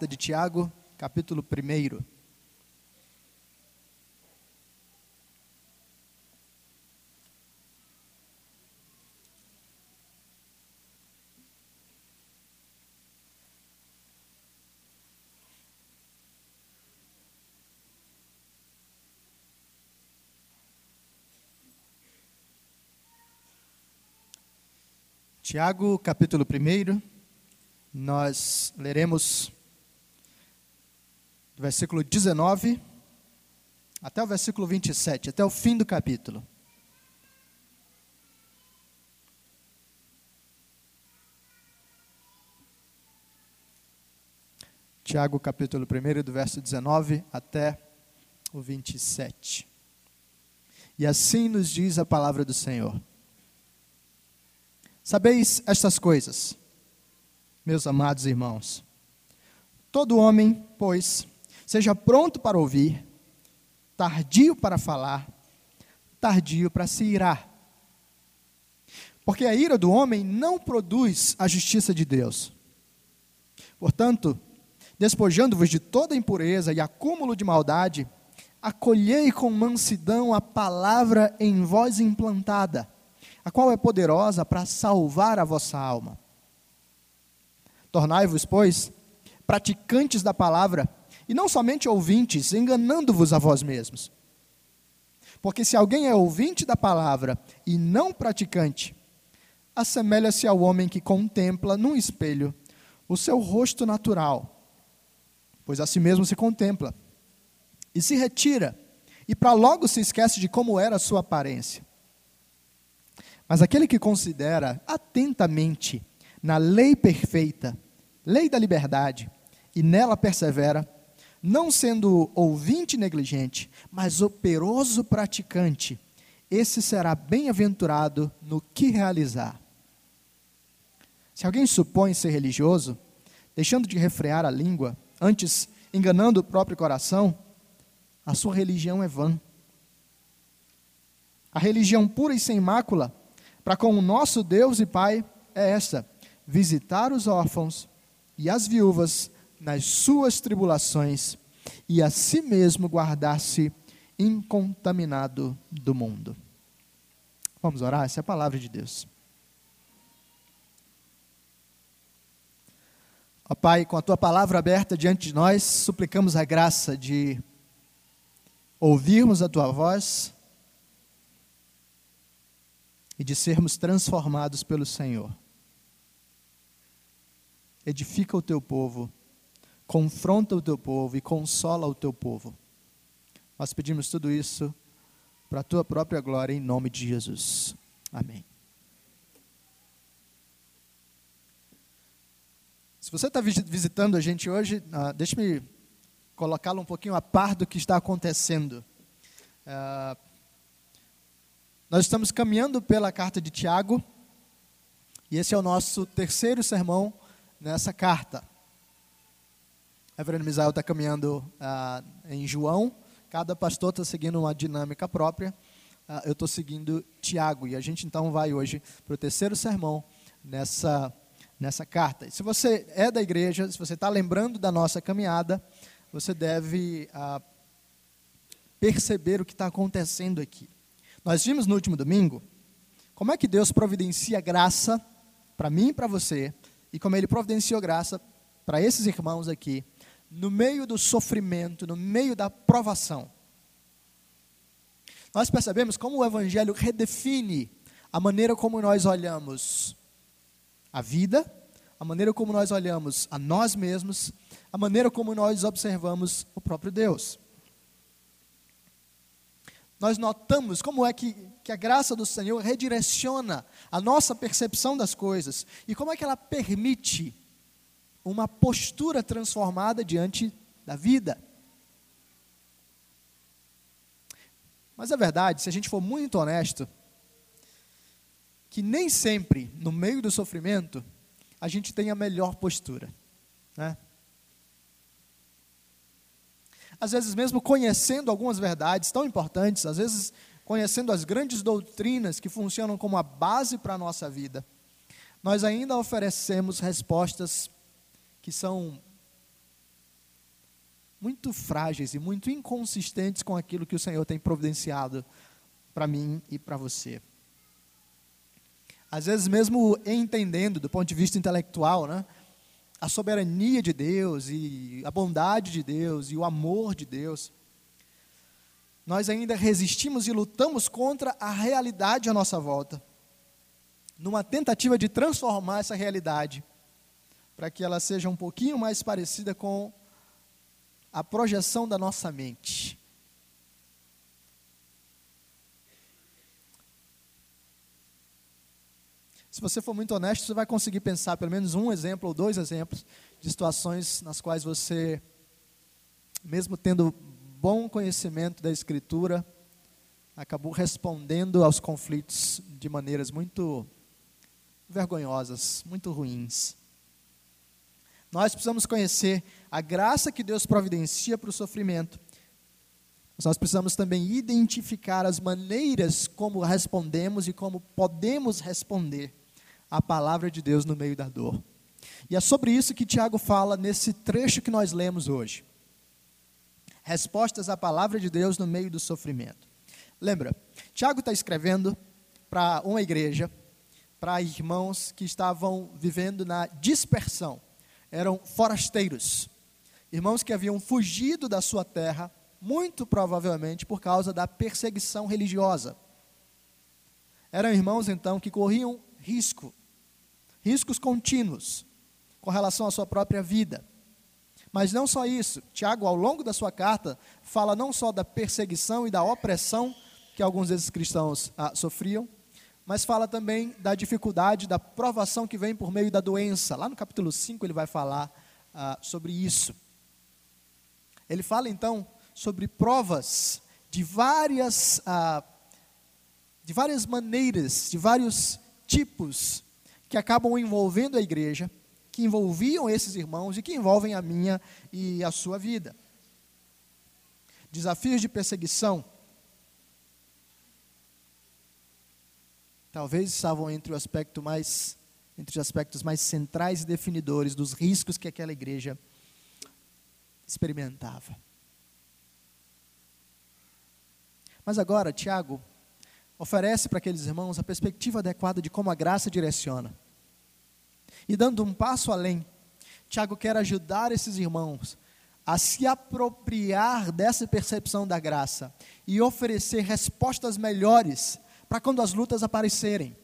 carta de Tiago, capítulo 1. Tiago, capítulo 1, nós leremos versículo 19 até o versículo 27, até o fim do capítulo. Tiago, capítulo 1, do verso 19 até o 27. E assim nos diz a palavra do Senhor. Sabeis estas coisas, meus amados irmãos. Todo homem, pois, seja pronto para ouvir, tardio para falar, tardio para se irar. Porque a ira do homem não produz a justiça de Deus. Portanto, despojando-vos de toda impureza e acúmulo de maldade, acolhei com mansidão a palavra em vós implantada a qual é poderosa para salvar a vossa alma. Tornai-vos, pois, praticantes da palavra, e não somente ouvintes, enganando-vos a vós mesmos. Porque se alguém é ouvinte da palavra e não praticante, assemelha-se ao homem que contempla num espelho o seu rosto natural, pois a si mesmo se contempla, e se retira, e para logo se esquece de como era a sua aparência. Mas aquele que considera atentamente na lei perfeita, lei da liberdade, e nela persevera, não sendo ouvinte negligente, mas operoso praticante, esse será bem-aventurado no que realizar. Se alguém supõe ser religioso, deixando de refrear a língua, antes enganando o próprio coração, a sua religião é vã. A religião pura e sem mácula para com o nosso Deus e Pai é esta: visitar os órfãos e as viúvas nas suas tribulações e a si mesmo guardar-se incontaminado do mundo. Vamos orar? Essa é a palavra de Deus. Ó Pai, com a tua palavra aberta diante de nós, suplicamos a graça de ouvirmos a tua voz e de sermos transformados pelo Senhor. Edifica o teu povo, confronta o teu povo e consola o teu povo. Nós pedimos tudo isso para a tua própria glória, em nome de Jesus. Amém. Se você está visitando a gente hoje, uh, deixe-me colocá-lo um pouquinho a par do que está acontecendo. Uh, nós estamos caminhando pela carta de Tiago, e esse é o nosso terceiro sermão nessa carta. Reverendo Misael está caminhando ah, em João, cada pastor está seguindo uma dinâmica própria. Ah, eu estou seguindo Tiago, e a gente então vai hoje para o terceiro sermão nessa, nessa carta. Se você é da igreja, se você está lembrando da nossa caminhada, você deve ah, perceber o que está acontecendo aqui. Nós vimos no último domingo como é que Deus providencia graça para mim e para você, e como Ele providenciou graça para esses irmãos aqui, no meio do sofrimento, no meio da provação. Nós percebemos como o Evangelho redefine a maneira como nós olhamos a vida, a maneira como nós olhamos a nós mesmos, a maneira como nós observamos o próprio Deus nós notamos como é que, que a graça do Senhor redireciona a nossa percepção das coisas e como é que ela permite uma postura transformada diante da vida. Mas é verdade, se a gente for muito honesto, que nem sempre, no meio do sofrimento, a gente tem a melhor postura. Né? às vezes mesmo conhecendo algumas verdades tão importantes, às vezes conhecendo as grandes doutrinas que funcionam como a base para a nossa vida, nós ainda oferecemos respostas que são muito frágeis e muito inconsistentes com aquilo que o Senhor tem providenciado para mim e para você. Às vezes, mesmo entendendo do ponto de vista intelectual, né, a soberania de Deus e a bondade de Deus e o amor de Deus, nós ainda resistimos e lutamos contra a realidade à nossa volta, numa tentativa de transformar essa realidade para que ela seja um pouquinho mais parecida com a projeção da nossa mente. Se você for muito honesto, você vai conseguir pensar pelo menos um exemplo ou dois exemplos de situações nas quais você, mesmo tendo bom conhecimento da Escritura, acabou respondendo aos conflitos de maneiras muito vergonhosas, muito ruins. Nós precisamos conhecer a graça que Deus providencia para o sofrimento. Mas nós precisamos também identificar as maneiras como respondemos e como podemos responder à palavra de Deus no meio da dor. E é sobre isso que Tiago fala nesse trecho que nós lemos hoje. Respostas à palavra de Deus no meio do sofrimento. Lembra, Tiago está escrevendo para uma igreja, para irmãos que estavam vivendo na dispersão eram forasteiros, irmãos que haviam fugido da sua terra, muito provavelmente por causa da perseguição religiosa. Eram irmãos, então, que corriam risco, riscos contínuos, com relação à sua própria vida. Mas não só isso, Tiago, ao longo da sua carta, fala não só da perseguição e da opressão que alguns desses cristãos ah, sofriam, mas fala também da dificuldade, da provação que vem por meio da doença. Lá no capítulo 5 ele vai falar ah, sobre isso. Ele fala então sobre provas de várias, ah, de várias maneiras, de vários tipos que acabam envolvendo a igreja, que envolviam esses irmãos e que envolvem a minha e a sua vida. Desafios de perseguição, talvez estavam entre o aspecto mais entre os aspectos mais centrais e definidores dos riscos que aquela igreja experimentava. Mas agora, Tiago oferece para aqueles irmãos a perspectiva adequada de como a graça direciona. E dando um passo além, Tiago quer ajudar esses irmãos a se apropriar dessa percepção da graça e oferecer respostas melhores para quando as lutas aparecerem.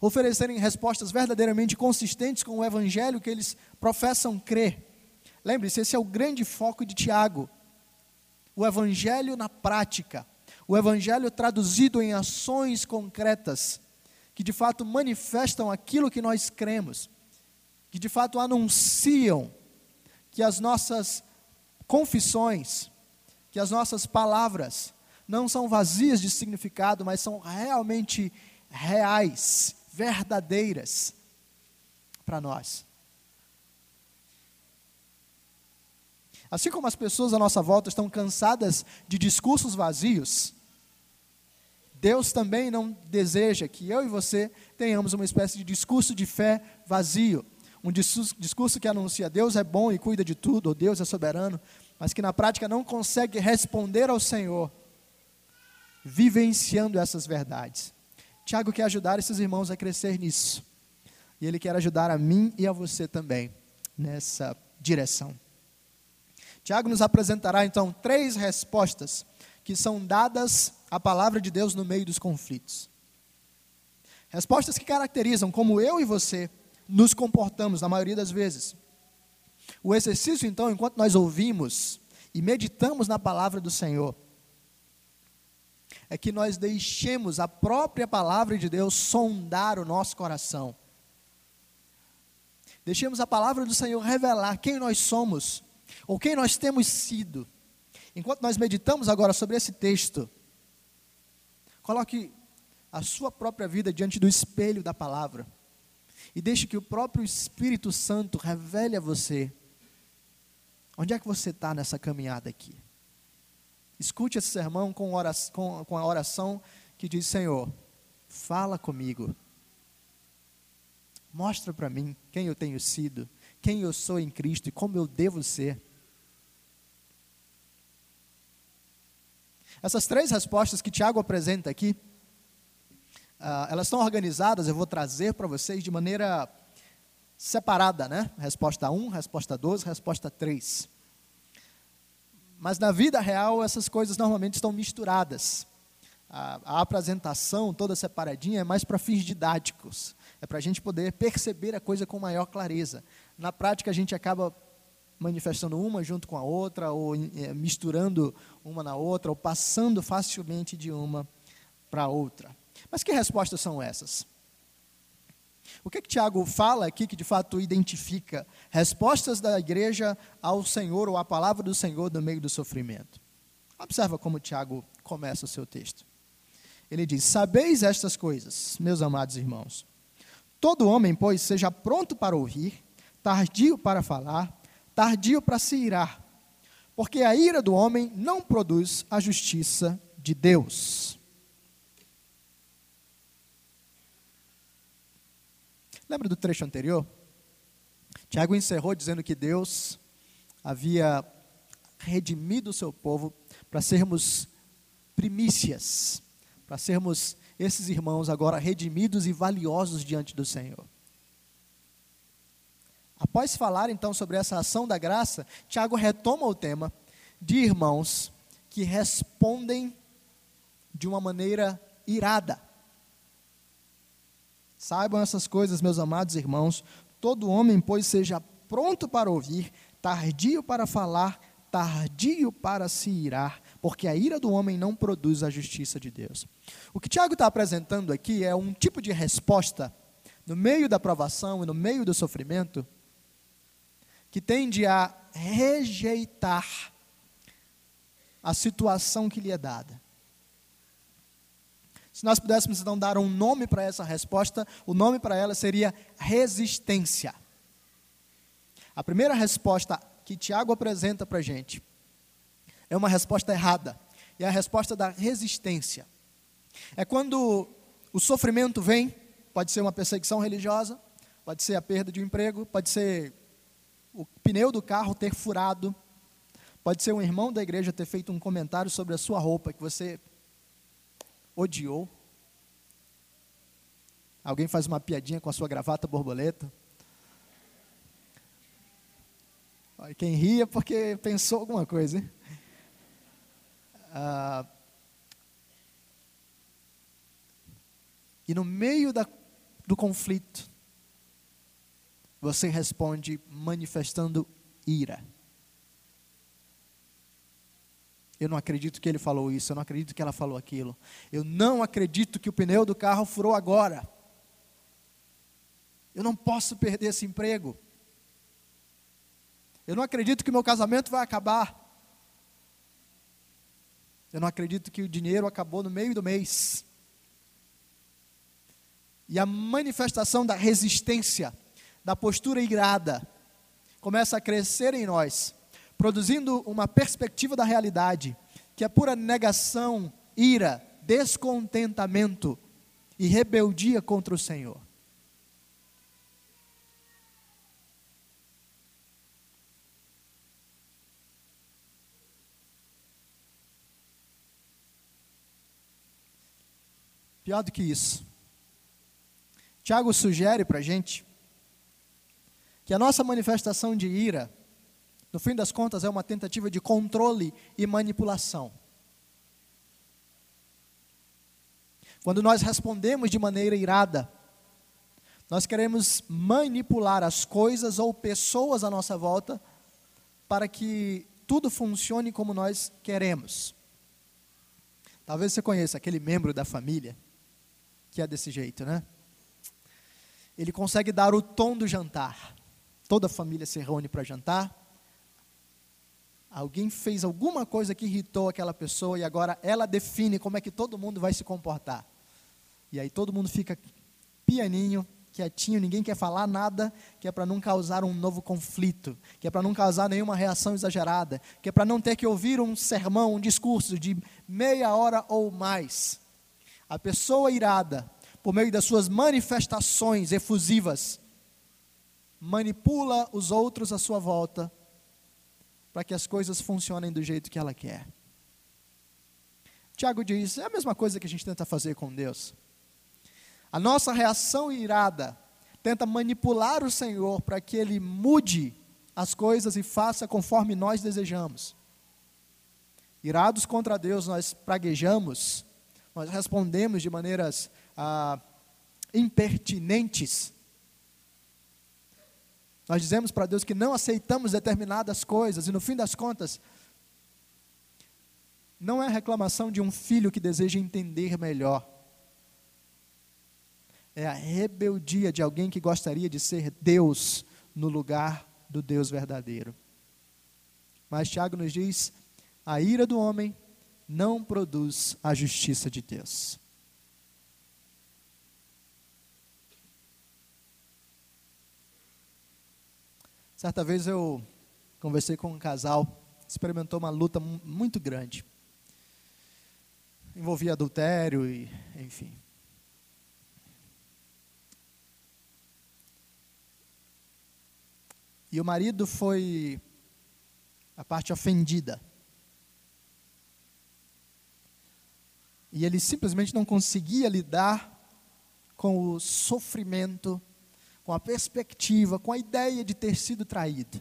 Oferecerem respostas verdadeiramente consistentes com o evangelho que eles professam crer. Lembre-se, esse é o grande foco de Tiago. O evangelho na prática. O evangelho traduzido em ações concretas que de fato manifestam aquilo que nós cremos, que de fato anunciam que as nossas confissões, que as nossas palavras não são vazias de significado, mas são realmente reais, verdadeiras para nós. Assim como as pessoas à nossa volta estão cansadas de discursos vazios, Deus também não deseja que eu e você tenhamos uma espécie de discurso de fé vazio. Um discurso que anuncia Deus é bom e cuida de tudo, ou Deus é soberano, mas que na prática não consegue responder ao Senhor vivenciando essas verdades. Tiago quer ajudar esses irmãos a crescer nisso. E ele quer ajudar a mim e a você também nessa direção. Tiago nos apresentará então três respostas que são dadas à palavra de Deus no meio dos conflitos. Respostas que caracterizam como eu e você nos comportamos na maioria das vezes. O exercício, então, enquanto nós ouvimos e meditamos na palavra do Senhor, é que nós deixemos a própria palavra de Deus sondar o nosso coração. Deixemos a palavra do Senhor revelar quem nós somos, ou quem nós temos sido. Enquanto nós meditamos agora sobre esse texto, coloque a sua própria vida diante do espelho da palavra e deixe que o próprio Espírito Santo revele a você onde é que você está nessa caminhada aqui. Escute esse sermão com, oração, com, com a oração que diz: Senhor, fala comigo. Mostra para mim quem eu tenho sido, quem eu sou em Cristo e como eu devo ser. Essas três respostas que Tiago apresenta aqui, uh, elas estão organizadas, eu vou trazer para vocês de maneira separada, né? Resposta 1, resposta 12, resposta 3. Mas na vida real, essas coisas normalmente estão misturadas. A, a apresentação toda separadinha é mais para fins didáticos. É para a gente poder perceber a coisa com maior clareza. Na prática, a gente acaba manifestando uma junto com a outra, ou é, misturando uma na outra, ou passando facilmente de uma para outra. Mas que respostas são essas? O que, que Tiago fala aqui que de fato identifica respostas da igreja ao Senhor ou à palavra do Senhor no meio do sofrimento? Observa como Tiago começa o seu texto. Ele diz: Sabeis estas coisas, meus amados irmãos. Todo homem, pois, seja pronto para ouvir, tardio para falar, tardio para se irar, porque a ira do homem não produz a justiça de Deus. Lembra do trecho anterior? Tiago encerrou dizendo que Deus havia redimido o seu povo para sermos primícias, para sermos esses irmãos agora redimidos e valiosos diante do Senhor. Após falar então sobre essa ação da graça, Tiago retoma o tema de irmãos que respondem de uma maneira irada. Saibam essas coisas, meus amados irmãos. Todo homem, pois, seja pronto para ouvir, tardio para falar, tardio para se irar, porque a ira do homem não produz a justiça de Deus. O que Tiago está apresentando aqui é um tipo de resposta, no meio da provação e no meio do sofrimento, que tende a rejeitar a situação que lhe é dada. Se nós pudéssemos então dar um nome para essa resposta, o nome para ela seria resistência. A primeira resposta que Tiago apresenta para a gente é uma resposta errada, é a resposta da resistência. É quando o sofrimento vem, pode ser uma perseguição religiosa, pode ser a perda de um emprego, pode ser o pneu do carro ter furado, pode ser um irmão da igreja ter feito um comentário sobre a sua roupa que você odiou. Alguém faz uma piadinha com a sua gravata borboleta. Quem ria porque pensou alguma coisa. Hein? Ah, e no meio da, do conflito, você responde manifestando ira. Eu não acredito que ele falou isso, eu não acredito que ela falou aquilo. Eu não acredito que o pneu do carro furou agora. Eu não posso perder esse emprego. Eu não acredito que meu casamento vai acabar. Eu não acredito que o dinheiro acabou no meio do mês. E a manifestação da resistência, da postura irada, começa a crescer em nós produzindo uma perspectiva da realidade que é pura negação, ira, descontentamento e rebeldia contra o Senhor. Pior do que isso. Tiago sugere para a gente que a nossa manifestação de ira no fim das contas, é uma tentativa de controle e manipulação. Quando nós respondemos de maneira irada, nós queremos manipular as coisas ou pessoas à nossa volta para que tudo funcione como nós queremos. Talvez você conheça aquele membro da família que é desse jeito, né? Ele consegue dar o tom do jantar. Toda a família se reúne para jantar. Alguém fez alguma coisa que irritou aquela pessoa e agora ela define como é que todo mundo vai se comportar. E aí todo mundo fica pianinho, quietinho, ninguém quer falar nada, que é para não causar um novo conflito, que é para não causar nenhuma reação exagerada, que é para não ter que ouvir um sermão, um discurso de meia hora ou mais. A pessoa irada, por meio das suas manifestações efusivas, manipula os outros à sua volta para que as coisas funcionem do jeito que ela quer. Tiago diz: é a mesma coisa que a gente tenta fazer com Deus. A nossa reação irada tenta manipular o Senhor para que ele mude as coisas e faça conforme nós desejamos. Irados contra Deus, nós praguejamos, nós respondemos de maneiras ah, impertinentes. Nós dizemos para Deus que não aceitamos determinadas coisas, e no fim das contas, não é reclamação de um filho que deseja entender melhor. É a rebeldia de alguém que gostaria de ser Deus no lugar do Deus verdadeiro. Mas Tiago nos diz: a ira do homem não produz a justiça de Deus. Certa vez eu conversei com um casal, experimentou uma luta muito grande. Envolvia adultério e, enfim. E o marido foi a parte ofendida. E ele simplesmente não conseguia lidar com o sofrimento, com a perspectiva, com a ideia de ter sido traído.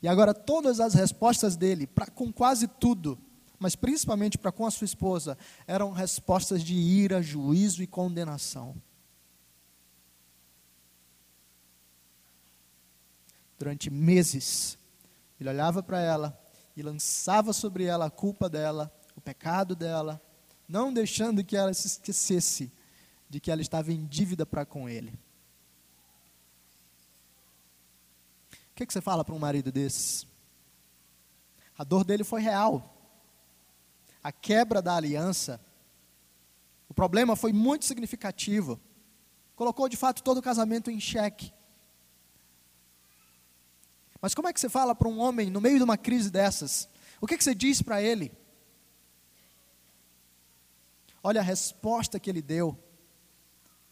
E agora todas as respostas dele, para com quase tudo, mas principalmente para com a sua esposa, eram respostas de ira, juízo e condenação. Durante meses, ele olhava para ela e lançava sobre ela a culpa dela, o pecado dela, não deixando que ela se esquecesse de que ela estava em dívida para com ele. O que, que você fala para um marido desses? A dor dele foi real. A quebra da aliança, o problema foi muito significativo. Colocou de fato todo o casamento em xeque. Mas como é que você fala para um homem no meio de uma crise dessas? O que, que você diz para ele? Olha a resposta que ele deu.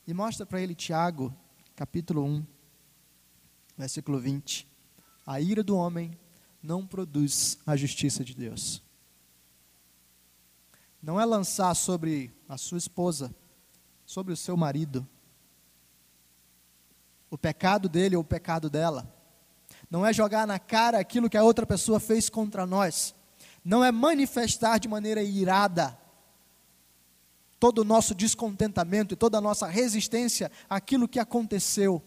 E mostra para ele Tiago, capítulo 1, versículo 20. A ira do homem não produz a justiça de Deus. Não é lançar sobre a sua esposa, sobre o seu marido, o pecado dele ou o pecado dela não é jogar na cara aquilo que a outra pessoa fez contra nós, não é manifestar de maneira irada todo o nosso descontentamento e toda a nossa resistência àquilo que aconteceu,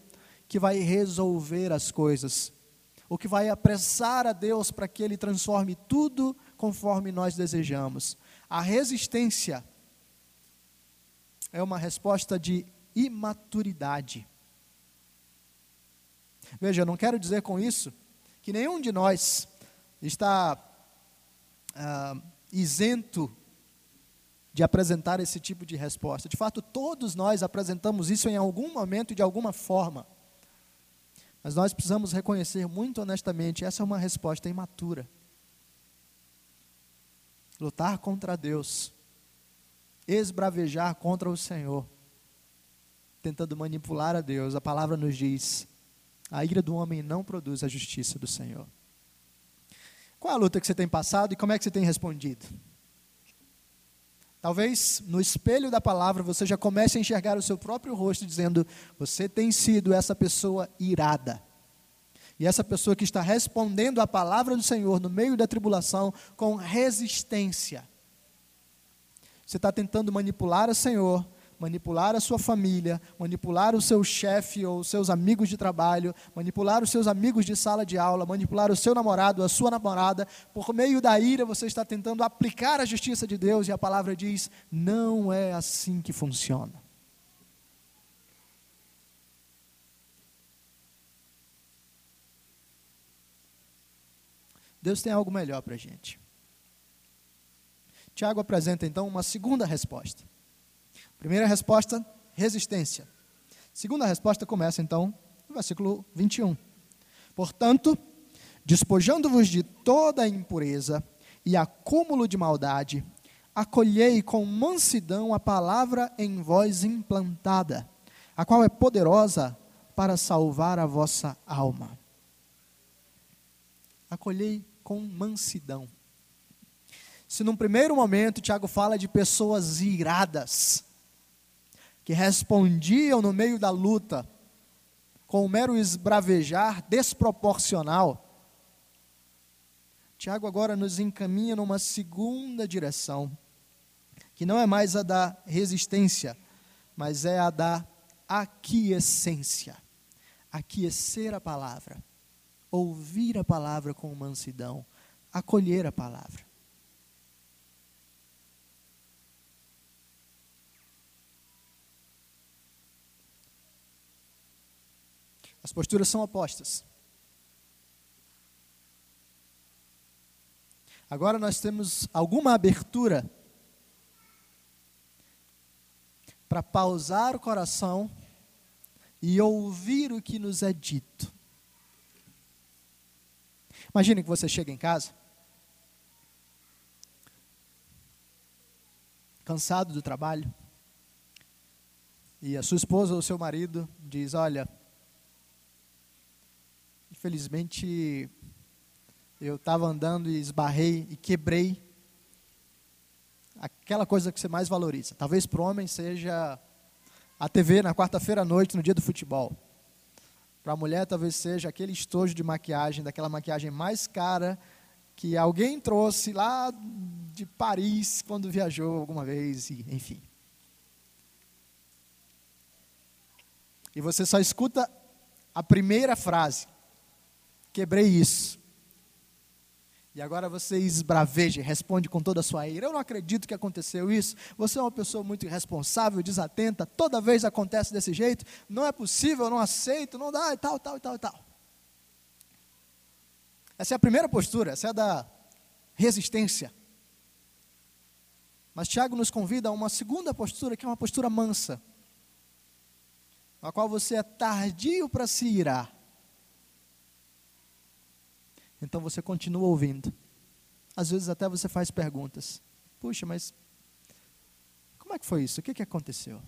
que vai resolver as coisas, o que vai apressar a Deus para que Ele transforme tudo conforme nós desejamos. A resistência é uma resposta de imaturidade. Veja, eu não quero dizer com isso que nenhum de nós está ah, isento de apresentar esse tipo de resposta. De fato, todos nós apresentamos isso em algum momento e de alguma forma. Mas nós precisamos reconhecer muito honestamente: essa é uma resposta imatura. Lutar contra Deus, esbravejar contra o Senhor, tentando manipular a Deus, a palavra nos diz a ira do homem não produz a justiça do Senhor. Qual a luta que você tem passado e como é que você tem respondido? Talvez no espelho da palavra você já comece a enxergar o seu próprio rosto dizendo: Você tem sido essa pessoa irada. E essa pessoa que está respondendo à palavra do Senhor no meio da tribulação com resistência. Você está tentando manipular o Senhor manipular a sua família, manipular o seu chefe ou seus amigos de trabalho, manipular os seus amigos de sala de aula, manipular o seu namorado, a sua namorada, por meio da ira você está tentando aplicar a justiça de Deus e a palavra diz: não é assim que funciona. Deus tem algo melhor para a gente. Tiago apresenta então uma segunda resposta. Primeira resposta, resistência. Segunda resposta começa então no versículo 21. Portanto, despojando-vos de toda a impureza e acúmulo de maldade, acolhei com mansidão a palavra em vós implantada, a qual é poderosa para salvar a vossa alma. Acolhei com mansidão. Se num primeiro momento Tiago fala de pessoas iradas, que respondiam no meio da luta com um mero esbravejar desproporcional, Tiago agora nos encaminha numa segunda direção, que não é mais a da resistência, mas é a da aquiescência. Aquiecer a palavra, ouvir a palavra com mansidão, acolher a palavra. As posturas são opostas. Agora nós temos alguma abertura para pausar o coração e ouvir o que nos é dito. Imagine que você chega em casa, cansado do trabalho, e a sua esposa ou seu marido diz: Olha, Infelizmente, eu estava andando e esbarrei e quebrei aquela coisa que você mais valoriza. Talvez para o homem seja a TV na quarta-feira à noite, no dia do futebol. Para a mulher, talvez seja aquele estojo de maquiagem, daquela maquiagem mais cara que alguém trouxe lá de Paris quando viajou alguma vez, e, enfim. E você só escuta a primeira frase quebrei isso. E agora você esbraveja, responde com toda a sua ira. Eu não acredito que aconteceu isso. Você é uma pessoa muito irresponsável, desatenta. Toda vez acontece desse jeito. Não é possível, não aceito, não dá, e tal, tal, e tal, e tal. Essa é a primeira postura, essa é da resistência. Mas Tiago nos convida a uma segunda postura, que é uma postura mansa, na qual você é tardio para se irar então você continua ouvindo. Às vezes até você faz perguntas. Puxa, mas como é que foi isso? O que, que aconteceu?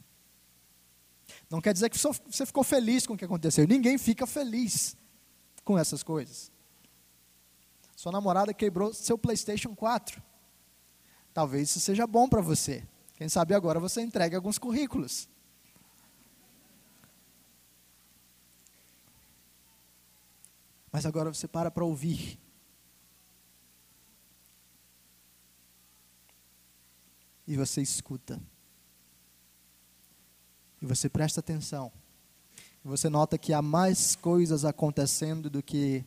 Não quer dizer que você ficou feliz com o que aconteceu. Ninguém fica feliz com essas coisas. Sua namorada quebrou seu PlayStation 4. Talvez isso seja bom para você. Quem sabe agora você entregue alguns currículos. Mas agora você para para ouvir. E você escuta. E você presta atenção. E você nota que há mais coisas acontecendo do que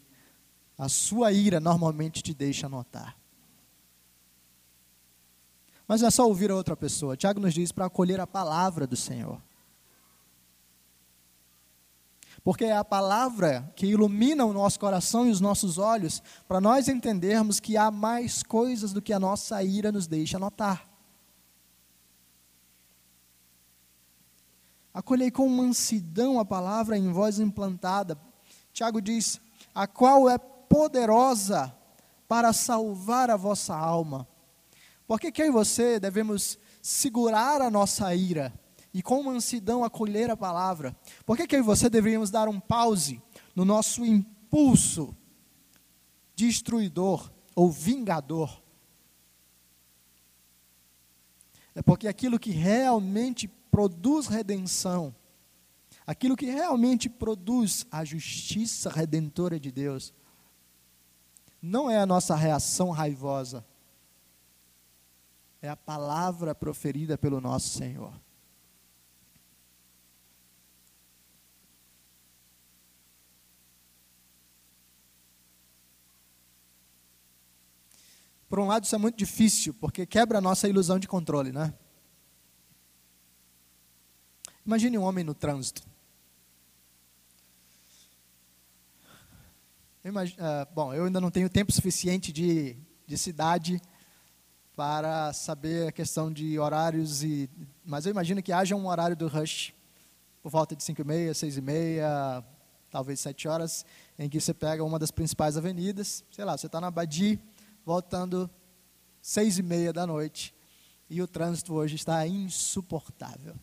a sua ira normalmente te deixa notar. Mas não é só ouvir a outra pessoa. Tiago nos diz para acolher a palavra do Senhor. Porque é a palavra que ilumina o nosso coração e os nossos olhos para nós entendermos que há mais coisas do que a nossa ira nos deixa notar. Acolhei com mansidão a palavra em voz implantada. Tiago diz: a qual é poderosa para salvar a vossa alma. Porque que eu e você devemos segurar a nossa ira? E com mansidão acolher a palavra. Por que, que eu e você deveríamos dar um pause no nosso impulso destruidor ou vingador? É porque aquilo que realmente produz redenção, aquilo que realmente produz a justiça redentora de Deus, não é a nossa reação raivosa, é a palavra proferida pelo nosso Senhor. Por um lado, isso é muito difícil, porque quebra a nossa ilusão de controle, né? Imagine um homem no trânsito. Uh, ah, bom, eu ainda não tenho tempo suficiente de, de cidade para saber a questão de horários, e, mas eu imagino que haja um horário do rush, por volta de 5 e meia, 6 e meia, talvez 7 horas, em que você pega uma das principais avenidas, sei lá, você está na Badi, voltando seis e meia da noite e o trânsito hoje está insuportável.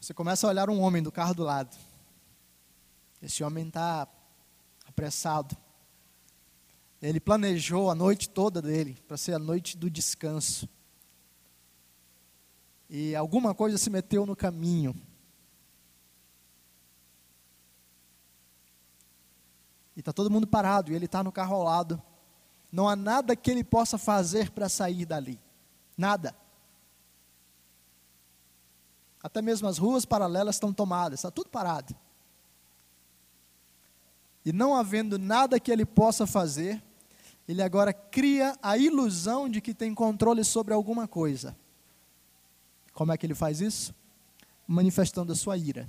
Você começa a olhar um homem do carro do lado. Esse homem está apressado. Ele planejou a noite toda dele para ser a noite do descanso. E alguma coisa se meteu no caminho. E está todo mundo parado, e ele está no carro ao lado. Não há nada que ele possa fazer para sair dali. Nada. Até mesmo as ruas paralelas estão tomadas, está tudo parado. E não havendo nada que ele possa fazer, ele agora cria a ilusão de que tem controle sobre alguma coisa. Como é que ele faz isso? Manifestando a sua ira.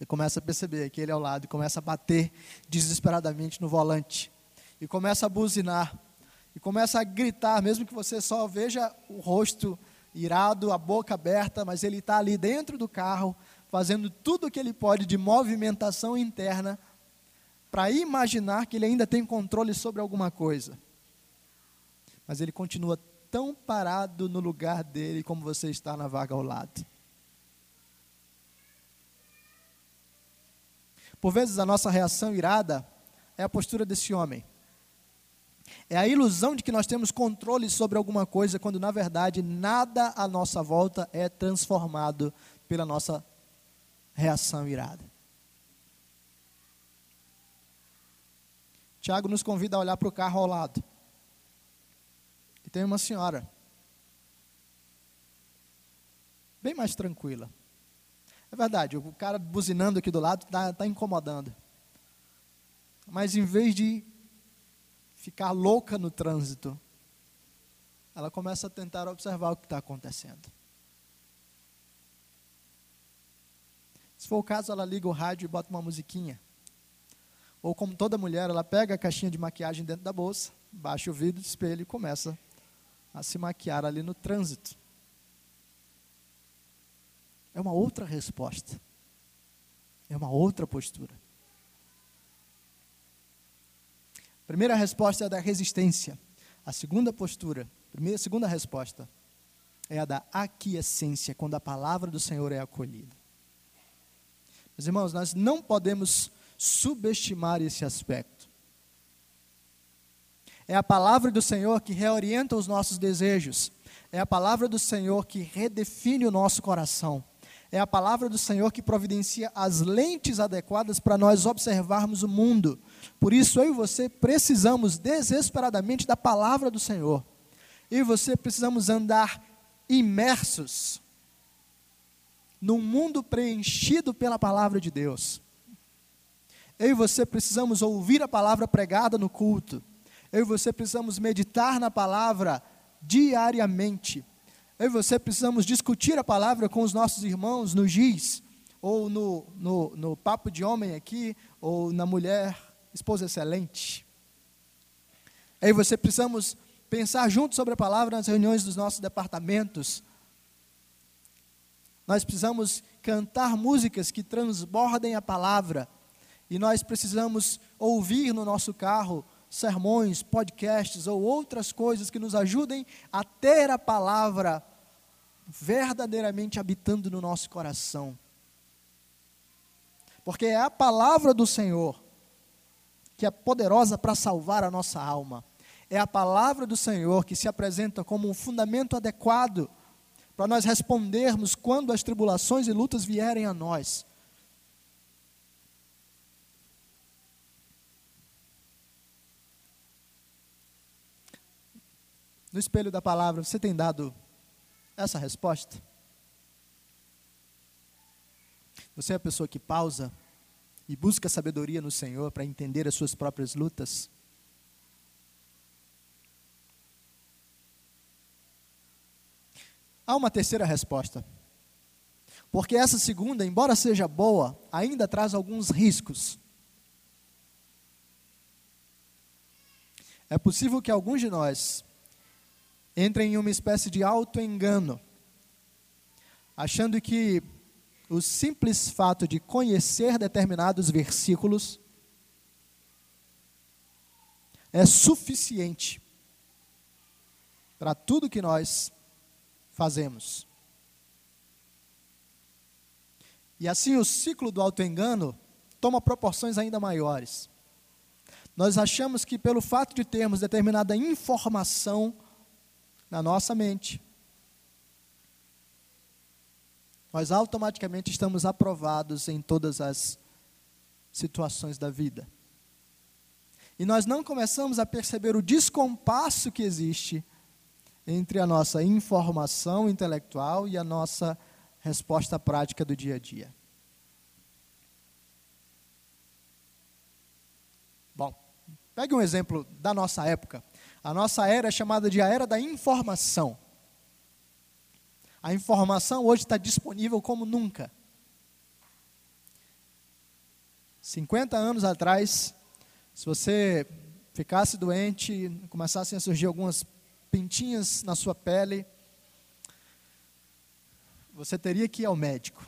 Você começa a perceber que ele é ao lado e começa a bater desesperadamente no volante. E começa a buzinar. E começa a gritar, mesmo que você só veja o rosto irado, a boca aberta, mas ele está ali dentro do carro, fazendo tudo o que ele pode de movimentação interna para imaginar que ele ainda tem controle sobre alguma coisa. Mas ele continua tão parado no lugar dele como você está na vaga ao lado. Por vezes a nossa reação irada é a postura desse homem. É a ilusão de que nós temos controle sobre alguma coisa, quando na verdade nada à nossa volta é transformado pela nossa reação irada. Tiago nos convida a olhar para o carro ao lado. E tem uma senhora, bem mais tranquila. É verdade, o cara buzinando aqui do lado está tá incomodando. Mas em vez de ficar louca no trânsito, ela começa a tentar observar o que está acontecendo. Se for o caso, ela liga o rádio e bota uma musiquinha. Ou como toda mulher, ela pega a caixinha de maquiagem dentro da bolsa, baixa o vidro do espelho e começa a se maquiar ali no trânsito. É uma outra resposta. É uma outra postura. A primeira resposta é a da resistência. A segunda postura, primeira, segunda resposta é a da aquiescência, quando a palavra do Senhor é acolhida. Meus irmãos, nós não podemos subestimar esse aspecto. É a palavra do Senhor que reorienta os nossos desejos. É a palavra do Senhor que redefine o nosso coração. É a palavra do Senhor que providencia as lentes adequadas para nós observarmos o mundo. Por isso, eu e você precisamos desesperadamente da palavra do Senhor. Eu e você precisamos andar imersos num mundo preenchido pela palavra de Deus. Eu e você precisamos ouvir a palavra pregada no culto. Eu e você precisamos meditar na palavra diariamente. Eu e você precisamos discutir a palavra com os nossos irmãos no GIS, ou no, no, no Papo de Homem aqui, ou na Mulher Esposa Excelente. E você precisamos pensar juntos sobre a palavra nas reuniões dos nossos departamentos. Nós precisamos cantar músicas que transbordem a palavra e nós precisamos ouvir no nosso carro sermões, podcasts ou outras coisas que nos ajudem a ter a palavra verdadeiramente habitando no nosso coração. Porque é a palavra do Senhor que é poderosa para salvar a nossa alma. É a palavra do Senhor que se apresenta como um fundamento adequado para nós respondermos quando as tribulações e lutas vierem a nós. no espelho da palavra, você tem dado essa resposta? Você é a pessoa que pausa e busca sabedoria no Senhor para entender as suas próprias lutas? Há uma terceira resposta. Porque essa segunda, embora seja boa, ainda traz alguns riscos. É possível que alguns de nós entra em uma espécie de auto-engano, achando que o simples fato de conhecer determinados versículos é suficiente para tudo que nós fazemos. E assim o ciclo do auto-engano toma proporções ainda maiores. Nós achamos que pelo fato de termos determinada informação na nossa mente, nós automaticamente estamos aprovados em todas as situações da vida. E nós não começamos a perceber o descompasso que existe entre a nossa informação intelectual e a nossa resposta prática do dia a dia. Bom, pegue um exemplo da nossa época. A nossa era é chamada de a era da informação. A informação hoje está disponível como nunca. 50 anos atrás, se você ficasse doente, começassem a surgir algumas pintinhas na sua pele, você teria que ir ao médico.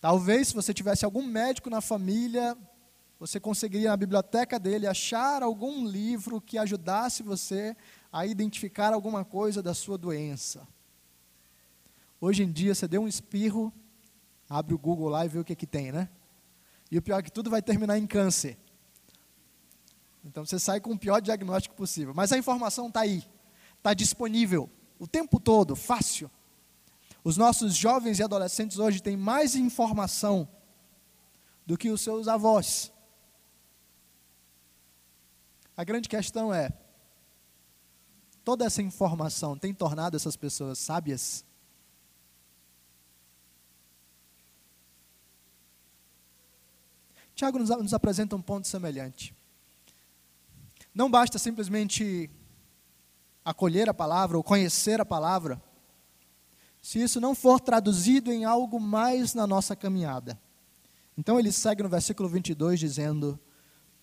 Talvez, se você tivesse algum médico na família, você conseguiria na biblioteca dele achar algum livro que ajudasse você a identificar alguma coisa da sua doença. Hoje em dia, você deu um espirro, abre o Google lá e vê o que, que tem, né? E o pior é que tudo vai terminar em câncer. Então você sai com o pior diagnóstico possível. Mas a informação está aí, está disponível o tempo todo, fácil. Os nossos jovens e adolescentes hoje têm mais informação do que os seus avós. A grande questão é: toda essa informação tem tornado essas pessoas sábias? Tiago nos, nos apresenta um ponto semelhante. Não basta simplesmente acolher a palavra ou conhecer a palavra, se isso não for traduzido em algo mais na nossa caminhada. Então ele segue no versículo 22 dizendo: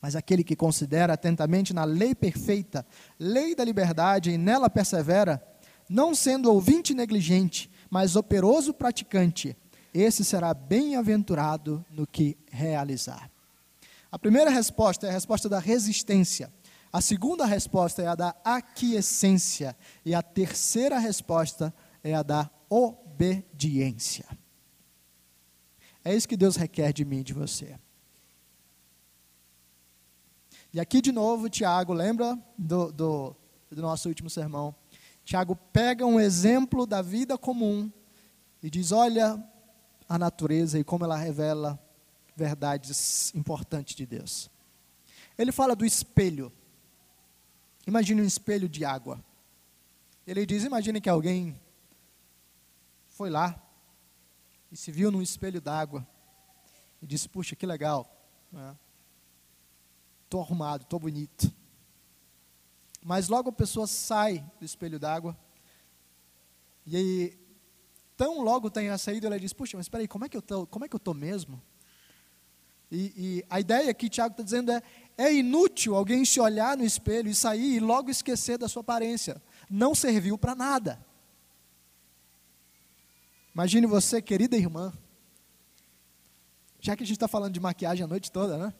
Mas aquele que considera atentamente na lei perfeita, lei da liberdade, e nela persevera, não sendo ouvinte negligente, mas operoso praticante, esse será bem-aventurado no que realizar. A primeira resposta é a resposta da resistência. A segunda resposta é a da aquiescência. E a terceira resposta é a da obediência. É isso que Deus requer de mim e de você. E aqui de novo, Tiago, lembra do, do, do nosso último sermão? Tiago pega um exemplo da vida comum e diz: Olha, a natureza e como ela revela verdades importantes de Deus. Ele fala do espelho. Imagine um espelho de água. Ele diz: imagine que alguém foi lá e se viu num espelho d'água e disse: puxa, que legal. Estou arrumado, estou bonito. Mas logo a pessoa sai do espelho d'água e aí tão logo tenha saído, ela diz: Puxa, mas espera aí, como é que eu estou? Como é que eu estou mesmo? E, e, a ideia que Tiago está dizendo é: é inútil alguém se olhar no espelho e sair e logo esquecer da sua aparência. Não serviu para nada. Imagine você, querida irmã, já que a gente está falando de maquiagem a noite toda, né?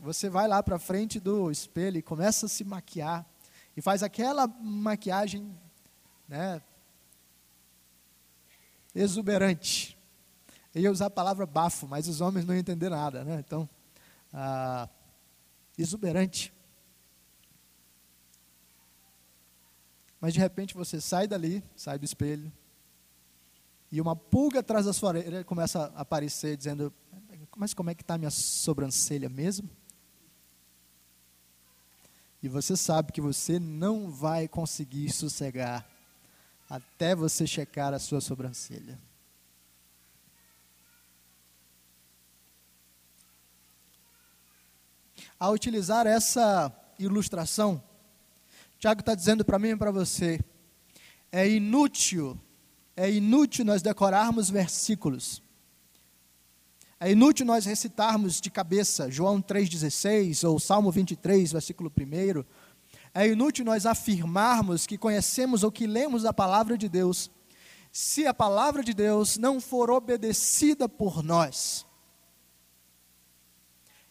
Você vai lá para frente do espelho e começa a se maquiar e faz aquela maquiagem, né? exuberante. Eu ia usar a palavra bafo, mas os homens não iam entender nada, né? Então, ah, exuberante. Mas de repente você sai dali, sai do espelho, e uma pulga atrás da sua orelha começa a aparecer, dizendo: Mas como é que está a minha sobrancelha mesmo? E você sabe que você não vai conseguir sossegar até você checar a sua sobrancelha. Ao utilizar essa ilustração, Tiago está dizendo para mim e para você: é inútil, é inútil nós decorarmos versículos. É inútil nós recitarmos de cabeça João 3,16 ou Salmo 23, versículo 1 É inútil nós afirmarmos que conhecemos ou que lemos a palavra de Deus, se a palavra de Deus não for obedecida por nós.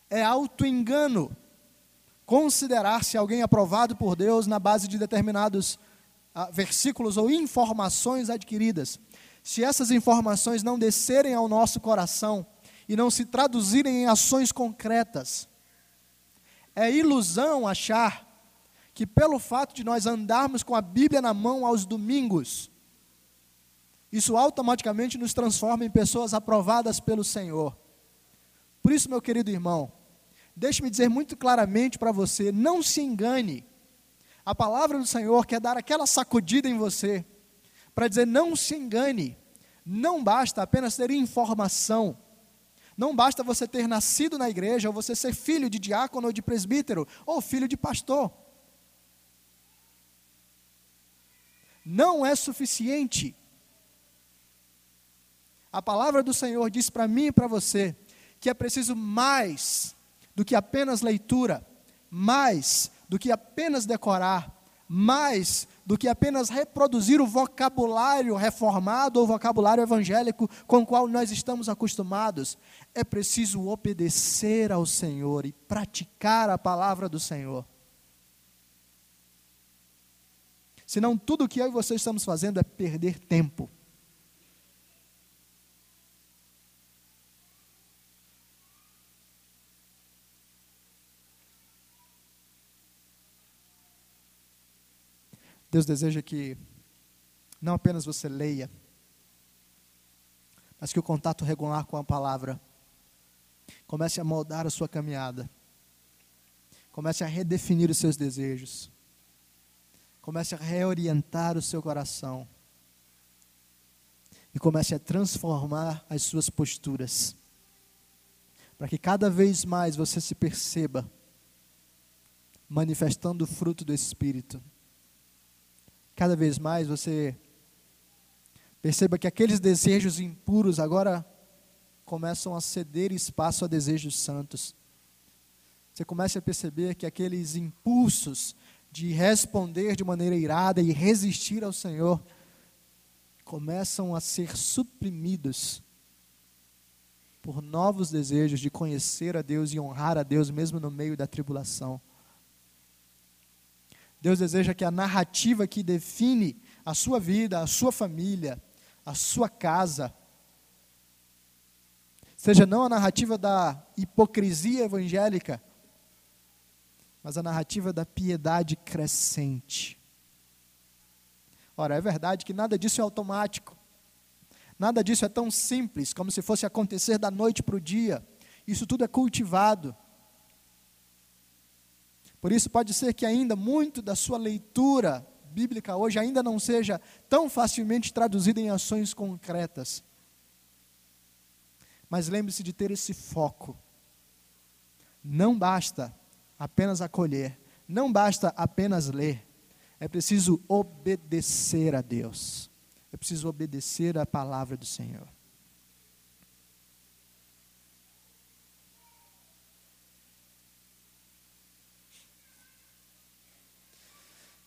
É auto-engano considerar-se alguém aprovado por Deus na base de determinados ah, versículos ou informações adquiridas. Se essas informações não descerem ao nosso coração e não se traduzirem em ações concretas, é ilusão achar que pelo fato de nós andarmos com a Bíblia na mão aos domingos, isso automaticamente nos transforma em pessoas aprovadas pelo Senhor. Por isso, meu querido irmão, deixe-me dizer muito claramente para você: não se engane. A palavra do Senhor quer dar aquela sacudida em você, para dizer: não se engane. Não basta apenas ter informação. Não basta você ter nascido na igreja, ou você ser filho de diácono ou de presbítero, ou filho de pastor. não é suficiente. A palavra do Senhor diz para mim e para você que é preciso mais do que apenas leitura, mais do que apenas decorar, mais do que apenas reproduzir o vocabulário reformado ou vocabulário evangélico com o qual nós estamos acostumados. É preciso obedecer ao Senhor e praticar a palavra do Senhor. Senão tudo o que eu e você estamos fazendo é perder tempo. Deus deseja que não apenas você leia, mas que o contato regular com a palavra comece a moldar a sua caminhada, comece a redefinir os seus desejos, comece a reorientar o seu coração e comece a transformar as suas posturas, para que cada vez mais você se perceba manifestando o fruto do Espírito. Cada vez mais você perceba que aqueles desejos impuros agora começam a ceder espaço a desejos santos. Você começa a perceber que aqueles impulsos de responder de maneira irada e resistir ao Senhor, começam a ser suprimidos por novos desejos de conhecer a Deus e honrar a Deus, mesmo no meio da tribulação. Deus deseja que a narrativa que define a sua vida, a sua família, a sua casa, seja não a narrativa da hipocrisia evangélica, mas a narrativa da piedade crescente. Ora, é verdade que nada disso é automático. Nada disso é tão simples como se fosse acontecer da noite para o dia. Isso tudo é cultivado. Por isso, pode ser que ainda muito da sua leitura bíblica hoje ainda não seja tão facilmente traduzida em ações concretas. Mas lembre-se de ter esse foco. Não basta apenas acolher. Não basta apenas ler. É preciso obedecer a Deus. É preciso obedecer a palavra do Senhor.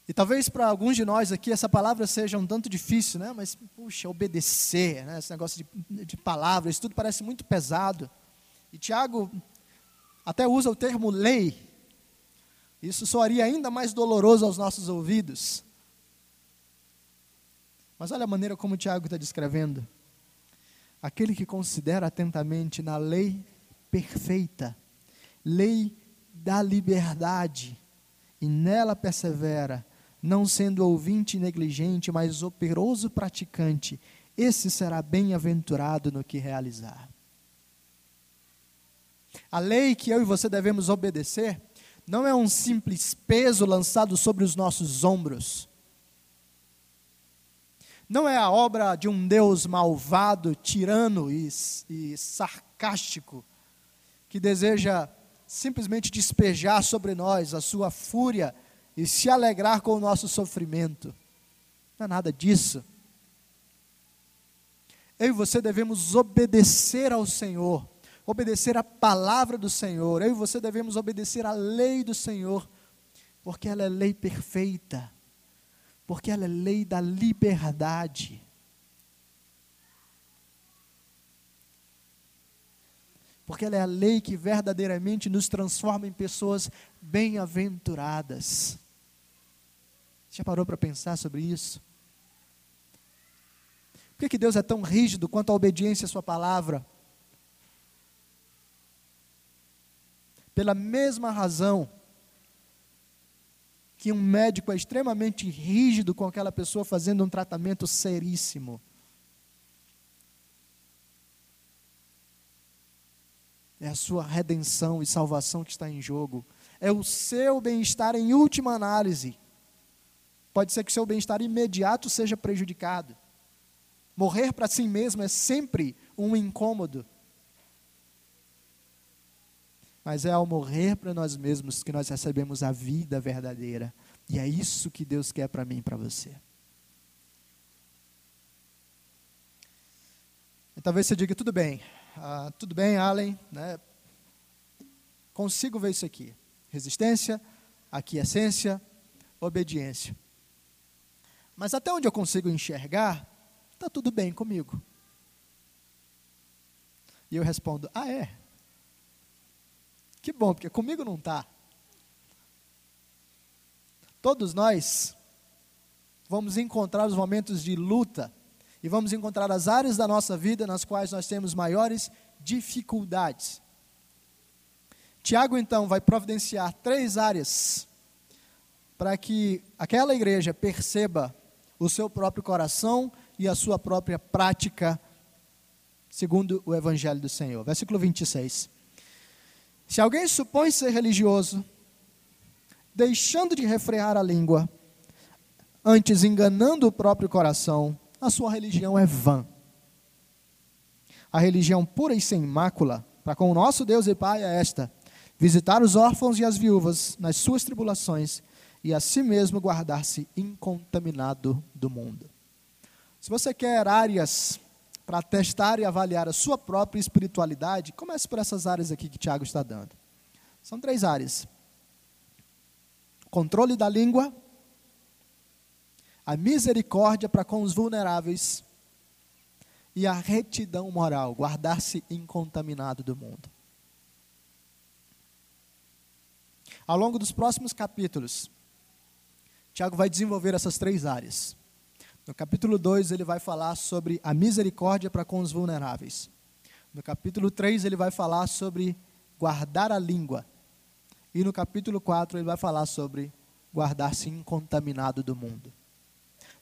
E talvez para alguns de nós aqui essa palavra seja um tanto difícil, né? Mas, puxa, obedecer, né? Esse negócio de, de palavras, isso tudo parece muito pesado. E Tiago até usa o termo lei isso soaria ainda mais doloroso aos nossos ouvidos. Mas olha a maneira como Tiago está descrevendo. Aquele que considera atentamente na lei perfeita, lei da liberdade, e nela persevera, não sendo ouvinte negligente, mas operoso praticante, esse será bem-aventurado no que realizar. A lei que eu e você devemos obedecer não é um simples peso lançado sobre os nossos ombros. Não é a obra de um Deus malvado, tirano e, e sarcástico, que deseja simplesmente despejar sobre nós a sua fúria e se alegrar com o nosso sofrimento. Não é nada disso. Eu e você devemos obedecer ao Senhor obedecer a palavra do Senhor. Eu e você devemos obedecer a lei do Senhor, porque ela é lei perfeita, porque ela é lei da liberdade. Porque ela é a lei que verdadeiramente nos transforma em pessoas bem-aventuradas. Já parou para pensar sobre isso? Por que, que Deus é tão rígido quanto à obediência à Sua palavra? Pela mesma razão que um médico é extremamente rígido com aquela pessoa fazendo um tratamento seríssimo. É a sua redenção e salvação que está em jogo. É o seu bem-estar em última análise. Pode ser que o seu bem-estar imediato seja prejudicado. Morrer para si mesmo é sempre um incômodo. Mas é ao morrer para nós mesmos que nós recebemos a vida verdadeira. E é isso que Deus quer para mim e para você. E talvez você diga, tudo bem, ah, tudo bem, Allen, né? consigo ver isso aqui. Resistência, aquiescência, obediência. Mas até onde eu consigo enxergar, está tudo bem comigo. E eu respondo: Ah, é? Que bom, porque comigo não está. Todos nós vamos encontrar os momentos de luta e vamos encontrar as áreas da nossa vida nas quais nós temos maiores dificuldades. Tiago, então, vai providenciar três áreas para que aquela igreja perceba o seu próprio coração e a sua própria prática, segundo o Evangelho do Senhor. Versículo 26. Se alguém supõe ser religioso, deixando de refrear a língua, antes enganando o próprio coração, a sua religião é vã. A religião pura e sem mácula, para com o nosso Deus e Pai, é esta: visitar os órfãos e as viúvas nas suas tribulações e a si mesmo guardar-se incontaminado do mundo. Se você quer áreas para testar e avaliar a sua própria espiritualidade, comece por essas áreas aqui que Tiago está dando. São três áreas: controle da língua, a misericórdia para com os vulneráveis e a retidão moral, guardar-se incontaminado do mundo. Ao longo dos próximos capítulos, Tiago vai desenvolver essas três áreas. No capítulo 2, ele vai falar sobre a misericórdia para com os vulneráveis. No capítulo 3, ele vai falar sobre guardar a língua. E no capítulo 4, ele vai falar sobre guardar-se incontaminado do mundo.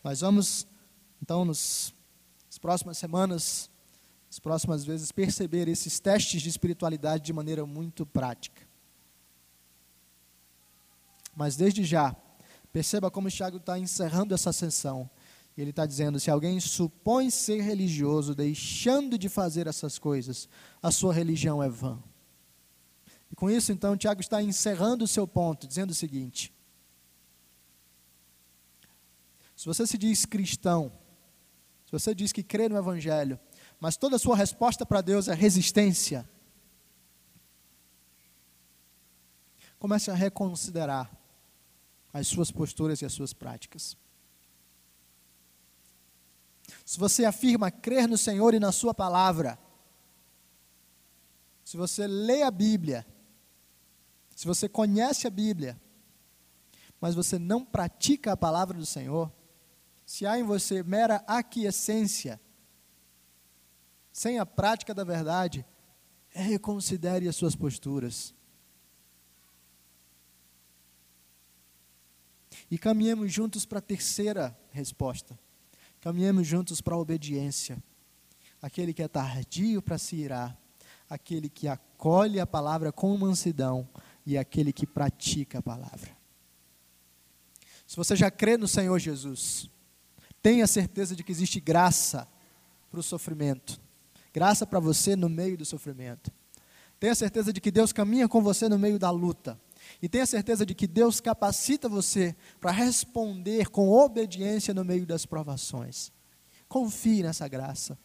Nós vamos, então, nos, nas próximas semanas, nas próximas vezes, perceber esses testes de espiritualidade de maneira muito prática. Mas desde já, perceba como o Tiago está encerrando essa sessão. Ele está dizendo: se alguém supõe ser religioso, deixando de fazer essas coisas, a sua religião é vã. E com isso, então, Tiago está encerrando o seu ponto, dizendo o seguinte: se você se diz cristão, se você diz que crê no Evangelho, mas toda a sua resposta para Deus é resistência, comece a reconsiderar as suas posturas e as suas práticas. Se você afirma crer no Senhor e na Sua palavra, se você lê a Bíblia, se você conhece a Bíblia, mas você não pratica a palavra do Senhor, se há em você mera aquiescência, sem a prática da verdade, reconsidere as suas posturas. E caminhemos juntos para a terceira resposta. Caminhemos juntos para a obediência. Aquele que é tardio para se irar, aquele que acolhe a palavra com mansidão e aquele que pratica a palavra. Se você já crê no Senhor Jesus, tenha certeza de que existe graça para o sofrimento, graça para você no meio do sofrimento. Tenha certeza de que Deus caminha com você no meio da luta. E tenha certeza de que Deus capacita você para responder com obediência no meio das provações. Confie nessa graça.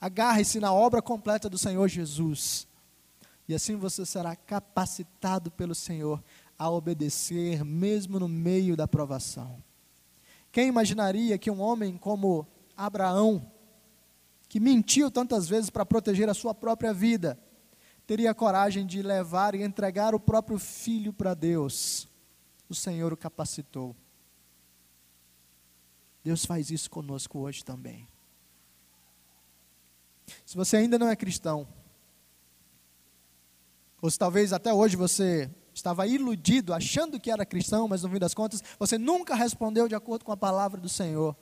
Agarre-se na obra completa do Senhor Jesus. E assim você será capacitado pelo Senhor a obedecer, mesmo no meio da provação. Quem imaginaria que um homem como Abraão, que mentiu tantas vezes para proteger a sua própria vida, teria coragem de levar e entregar o próprio filho para Deus? O Senhor o capacitou. Deus faz isso conosco hoje também. Se você ainda não é cristão, ou se talvez até hoje você estava iludido, achando que era cristão, mas no fim das contas você nunca respondeu de acordo com a palavra do Senhor.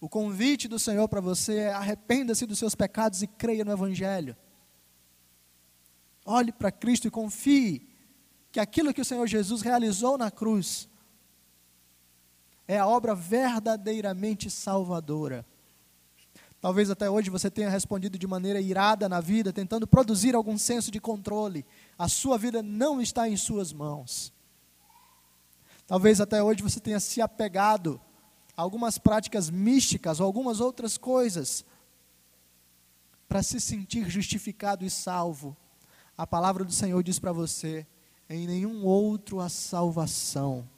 O convite do Senhor para você é arrependa-se dos seus pecados e creia no Evangelho. Olhe para Cristo e confie que aquilo que o Senhor Jesus realizou na cruz é a obra verdadeiramente salvadora. Talvez até hoje você tenha respondido de maneira irada na vida, tentando produzir algum senso de controle. A sua vida não está em suas mãos. Talvez até hoje você tenha se apegado a algumas práticas místicas ou algumas outras coisas para se sentir justificado e salvo. A palavra do Senhor diz para você: em nenhum outro há salvação,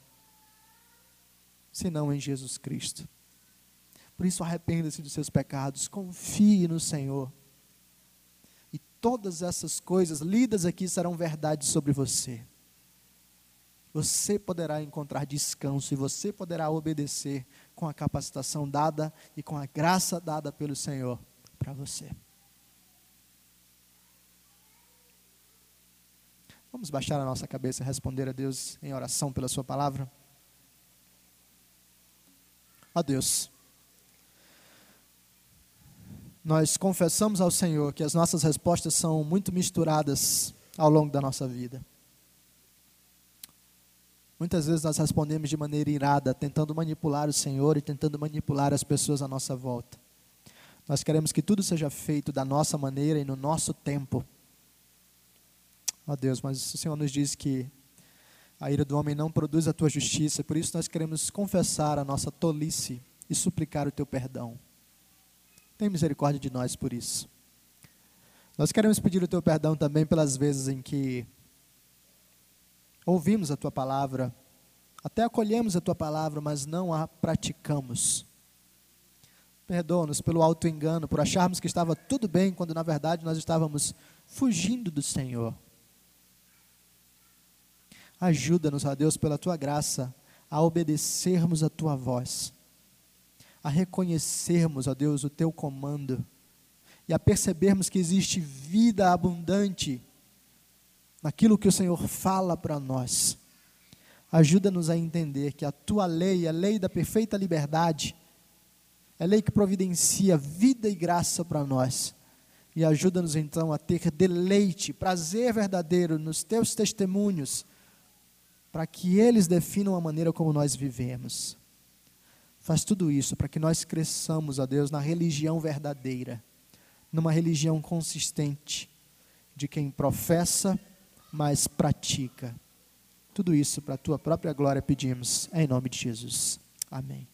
senão em Jesus Cristo. Por isso, arrependa-se dos seus pecados, confie no Senhor. E todas essas coisas lidas aqui serão verdades sobre você. Você poderá encontrar descanso e você poderá obedecer com a capacitação dada e com a graça dada pelo Senhor para você. Vamos baixar a nossa cabeça e responder a Deus em oração pela Sua palavra. Ó Deus nós confessamos ao Senhor que as nossas respostas são muito misturadas ao longo da nossa vida. Muitas vezes nós respondemos de maneira irada, tentando manipular o Senhor e tentando manipular as pessoas à nossa volta. Nós queremos que tudo seja feito da nossa maneira e no nosso tempo. Ó Deus, mas o Senhor nos diz que a ira do homem não produz a tua justiça, por isso nós queremos confessar a nossa tolice e suplicar o teu perdão. Tem misericórdia de nós por isso. Nós queremos pedir o teu perdão também pelas vezes em que ouvimos a tua palavra, até acolhemos a tua palavra, mas não a praticamos. Perdoa-nos pelo auto-engano, por acharmos que estava tudo bem, quando na verdade nós estávamos fugindo do Senhor. Ajuda-nos, ó Deus, pela tua graça, a obedecermos a tua voz a reconhecermos, ó Deus, o teu comando e a percebermos que existe vida abundante naquilo que o Senhor fala para nós. Ajuda-nos a entender que a tua lei, a lei da perfeita liberdade, é lei que providencia vida e graça para nós. E ajuda-nos então a ter deleite, prazer verdadeiro nos teus testemunhos, para que eles definam a maneira como nós vivemos. Faz tudo isso para que nós cresçamos, a Deus, na religião verdadeira, numa religião consistente, de quem professa, mas pratica. Tudo isso para a tua própria glória pedimos, em nome de Jesus. Amém.